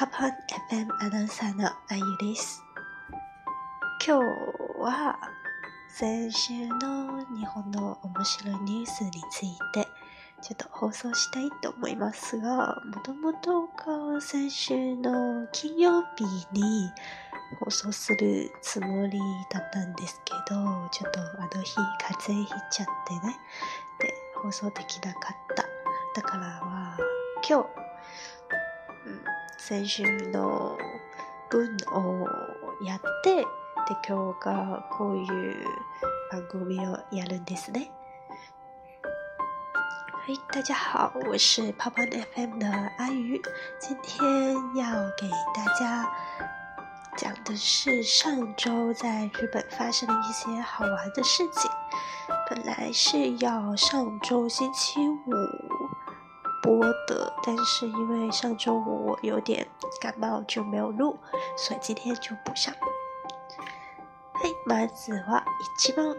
パパン FM アナウンサーのあゆです。今日は先週の日本の面白いニュースについてちょっと放送したいと思いますが、もともとが先週の金曜日に放送するつもりだったんですけど、ちょっとあの日風邪ひいちゃってね、で、放送できなかった。だからは今日、先週の文をやって、で今日がこういう番組をやるんですね。嘿，大家好，我是泡泡 FM 的阿鱼，今天要给大家讲的是上周在日本发生的一些好玩的事情。本来是要上周星期五。播的，但是因为上周五我有点感冒就没有录，所以今天就补上。はい、まずは一番。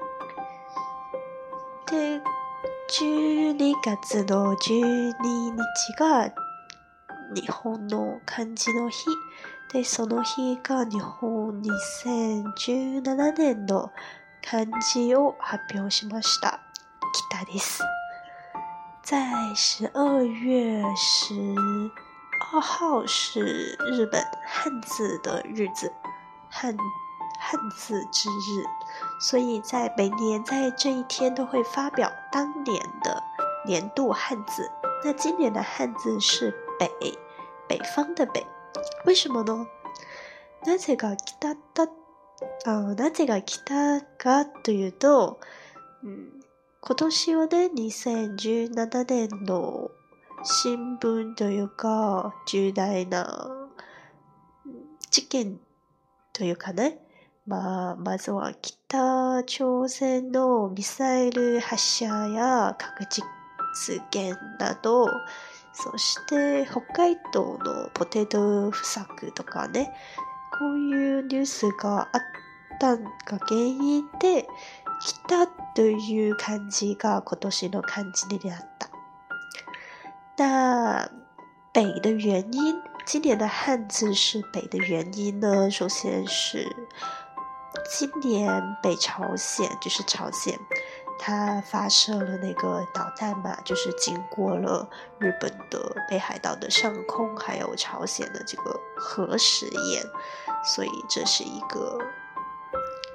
で、12月の12日が日本の漢字の日。で、その日が日本2017年の漢字を発表しました。北です。在十二月十二号是日本汉字的日子，汉汉字之日，所以在每年在这一天都会发表当年的年度汉字。那今年的汉字是“北”，北方的“北”。为什么呢？なぜ个“きだだ”，なぜ这个“きたというと，嗯。今年はね、2017年の新聞というか、重大な事件というかね、まあ、まずは北朝鮮のミサイル発射や核実験など、そして北海道のポテト不作とかね、こういうニュースがあったが原因で、北对于看这个，可多是能看这个点了。那北的原因，今年的汉字是北的原因呢？首先是今年北朝鲜，就是朝鲜，它发射了那个导弹嘛，就是经过了日本的北海道的上空，还有朝鲜的这个核实验，所以这是一个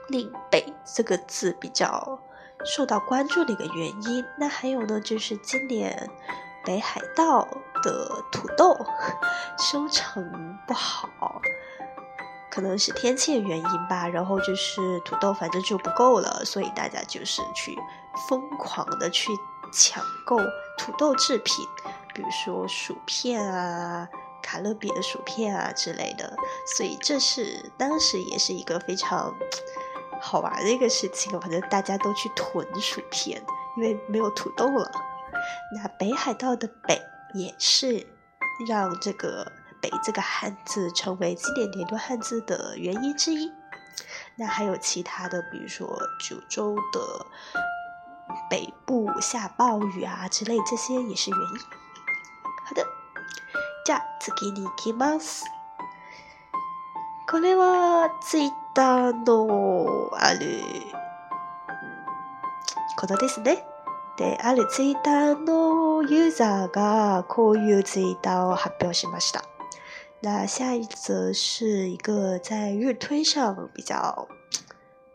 令北。四个字比较受到关注的一个原因。那还有呢，就是今年北海道的土豆收 成不好，可能是天气原因吧。然后就是土豆反正就不够了，所以大家就是去疯狂的去抢购土豆制品，比如说薯片啊、卡乐比的薯片啊之类的。所以这是当时也是一个非常。好玩的一个事情，反正大家都去囤薯片，因为没有土豆了。那北海道的北也是让这个“北”这个汉字成为经典年度汉字的原因之一。那还有其他的，比如说九州的北部下暴雨啊之类，这些也是原因。好的，じゃ次期にきます。これはツイッターのあることですね。であるツイッターのユーザーがこういうツイッターを発表しました。那下一则是一个在日推上比较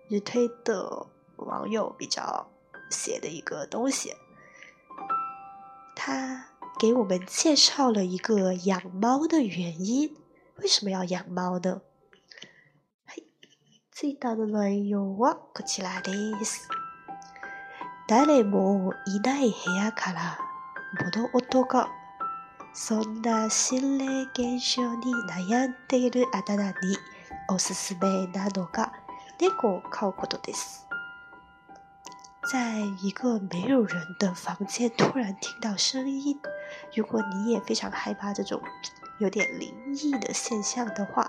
日推的网友比较写的一个东西。他给我们介绍了一个养猫的原因。为什么要养猫呢？ツイッターの内容はこちらです。誰もいない部屋から物音がそんな心霊現象に悩んでいるあなたにおすすめなのが猫を飼うことです。在一个没有人的房间突然听到声音，如果你也非常害怕这种有点灵异的现象的话，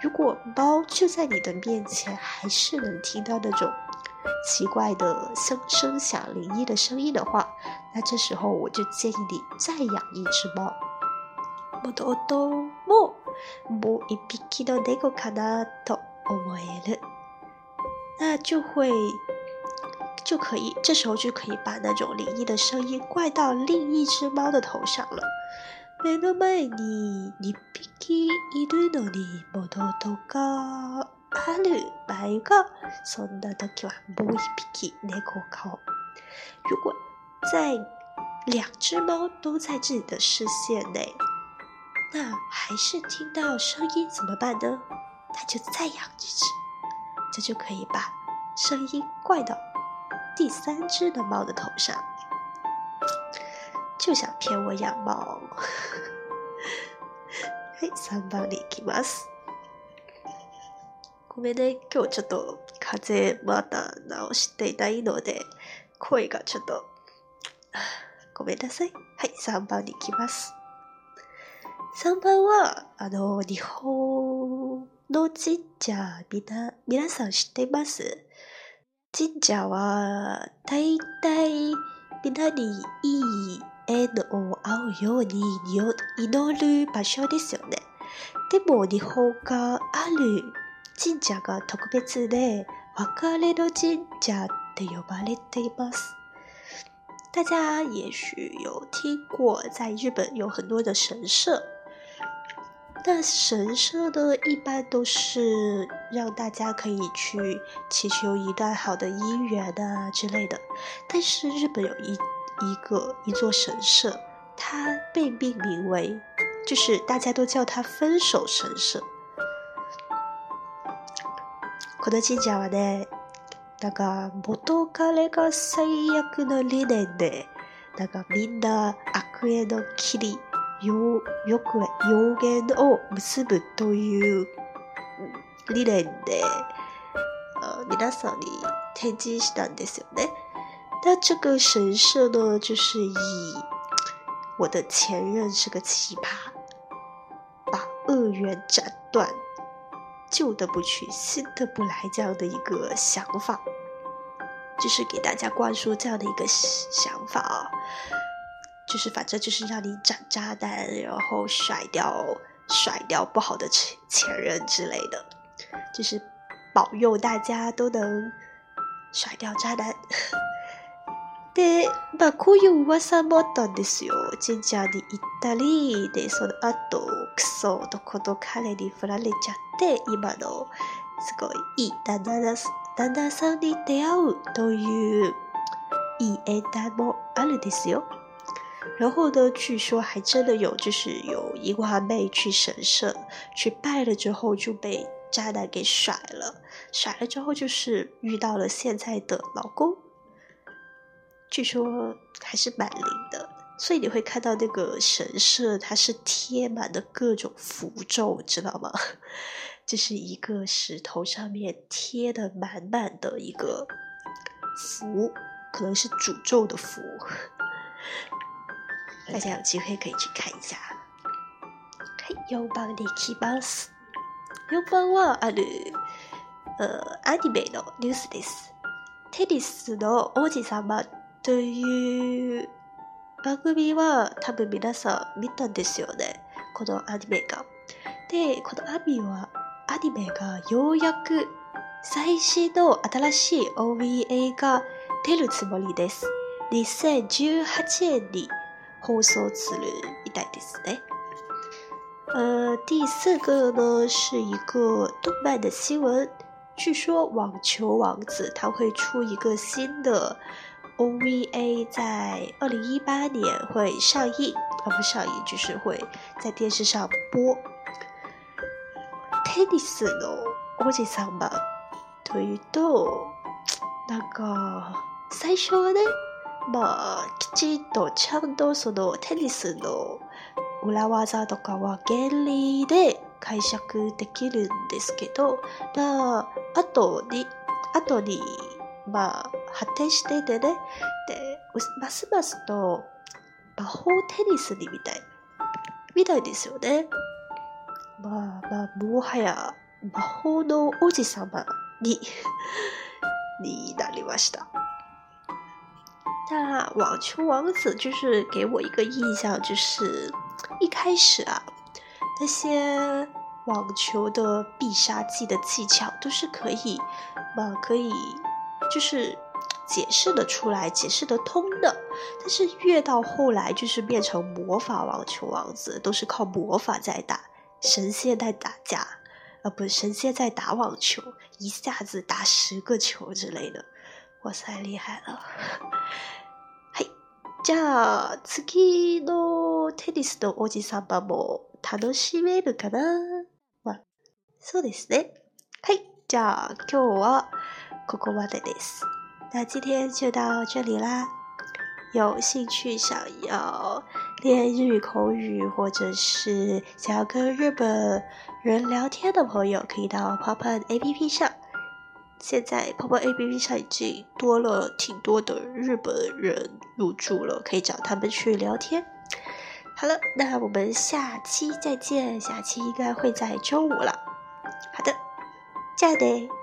如果猫就在你的面前，还是能听到那种奇怪的声声响、灵异的声音的话，那这时候我就建议你再养一只猫。那就会就可以，这时候就可以把那种灵异的声音怪到另一只猫的头上了。目の前に一匹いるのにモドとかある場合が、そんな時はもう一匹猫か。如果在两只猫都在自己的视线内，那还是听到声音怎么办呢？那就再养一只，这就可以把声音怪到第三只的猫的头上。就想骗我养猫。はい、3番に行きます。ごめんね、今日ちょっと風まだ直していないので、声がちょっと、ごめんなさい。はい、3番に行きます。3番は、あの、日本の神社、みな、皆さん知ってます神社は、大体、なにいい縁をあうように祈る場所ですよね。でも日本かある神社が特別で別れの神社と呼ばれています。大家也许有听过，在日本有很多的神社，但神社呢，一般都是让大家可以去祈求一段好的姻缘啊之类的。但是日本有一。一个一座神社，它被命名为，就是大家都叫它分手神社。この神社はね、なんか元彼が最悪の理念で、なんかみんな悪縁の切り、よよく要言を結ぶという理念で、皆さんに展示したんですよね。那这个神社呢，就是以我的前任是个奇葩，把恶缘斩断，旧的不去，新的不来这样的一个想法，就是给大家灌输这样的一个想法，啊，就是反正就是让你斩渣男，然后甩掉甩掉不好的前前任之类的，就是保佑大家都能甩掉渣男。で、まあ、こういう噂もあったんですよ。神社に行ったり、で、その後、クソとこの彼に振られちゃって、今の、すごいいい旦那旦那さんに出会うという、いい縁談もあるんですよ。然后呢，据说还真的有，就是有一花妹去神社去拜了之后就被渣男给甩了，甩了之后就是遇到了现在的老公。据说还是蛮灵的，所以你会看到那个神社，它是贴满的各种符咒，知道吗？就是一个石头上面贴的满满的，一个符，可能是诅咒的符。大家有机会可以去看一下。ようばんりきばんす、ようばんはある、え、アニメのニュースです。テリスの王子様。という番組は多分皆さん見たんですよね。このアニメが。で、このアミは、アニメがようやく最新の新しい OVA が出るつもりです。2018年に放送するみたいですね。呃，第四个呢是一个动漫的新闻，据说网球王子他会出一个新的 OVA 在二零一八年会上映，啊不上映，就是会在电视上播。テニスのおじさんというと、なんか、最初はね、まあ、きちんとちゃんとそのテニスの裏技とかは原理で解釈できるんですけど、まあ、あとに、あとにあ発展していてね、でますますと魔法テニスにみたい、みたいですよね。まあまあもはや魔法の王子様に になりました。那网球王子就是给我一个印象，就是一开始啊，那些网球的必杀技的技巧都是可以，嘛可以。就是解释得出来、解释得通的，但是越到后来，就是变成魔法网球王子，都是靠魔法在打，神仙在打架，啊，不神仙在打网球，一下子打十个球之类的，哇塞，厉害了！嗨，じゃ次のテニスのおじさまも楽しめるかな？まあ、そうですね。はい、じゃあ今日は。c o c o w a t is i s 那今天就到这里啦。有兴趣想要练日语口语，或者是想要跟日本人聊天的朋友，可以到 p o p p n A P P 上。现在 p o p p n A P P 上已经多了挺多的日本人入住了，可以找他们去聊天。好了，那我们下期再见。下期应该会在周五了。好的，加油！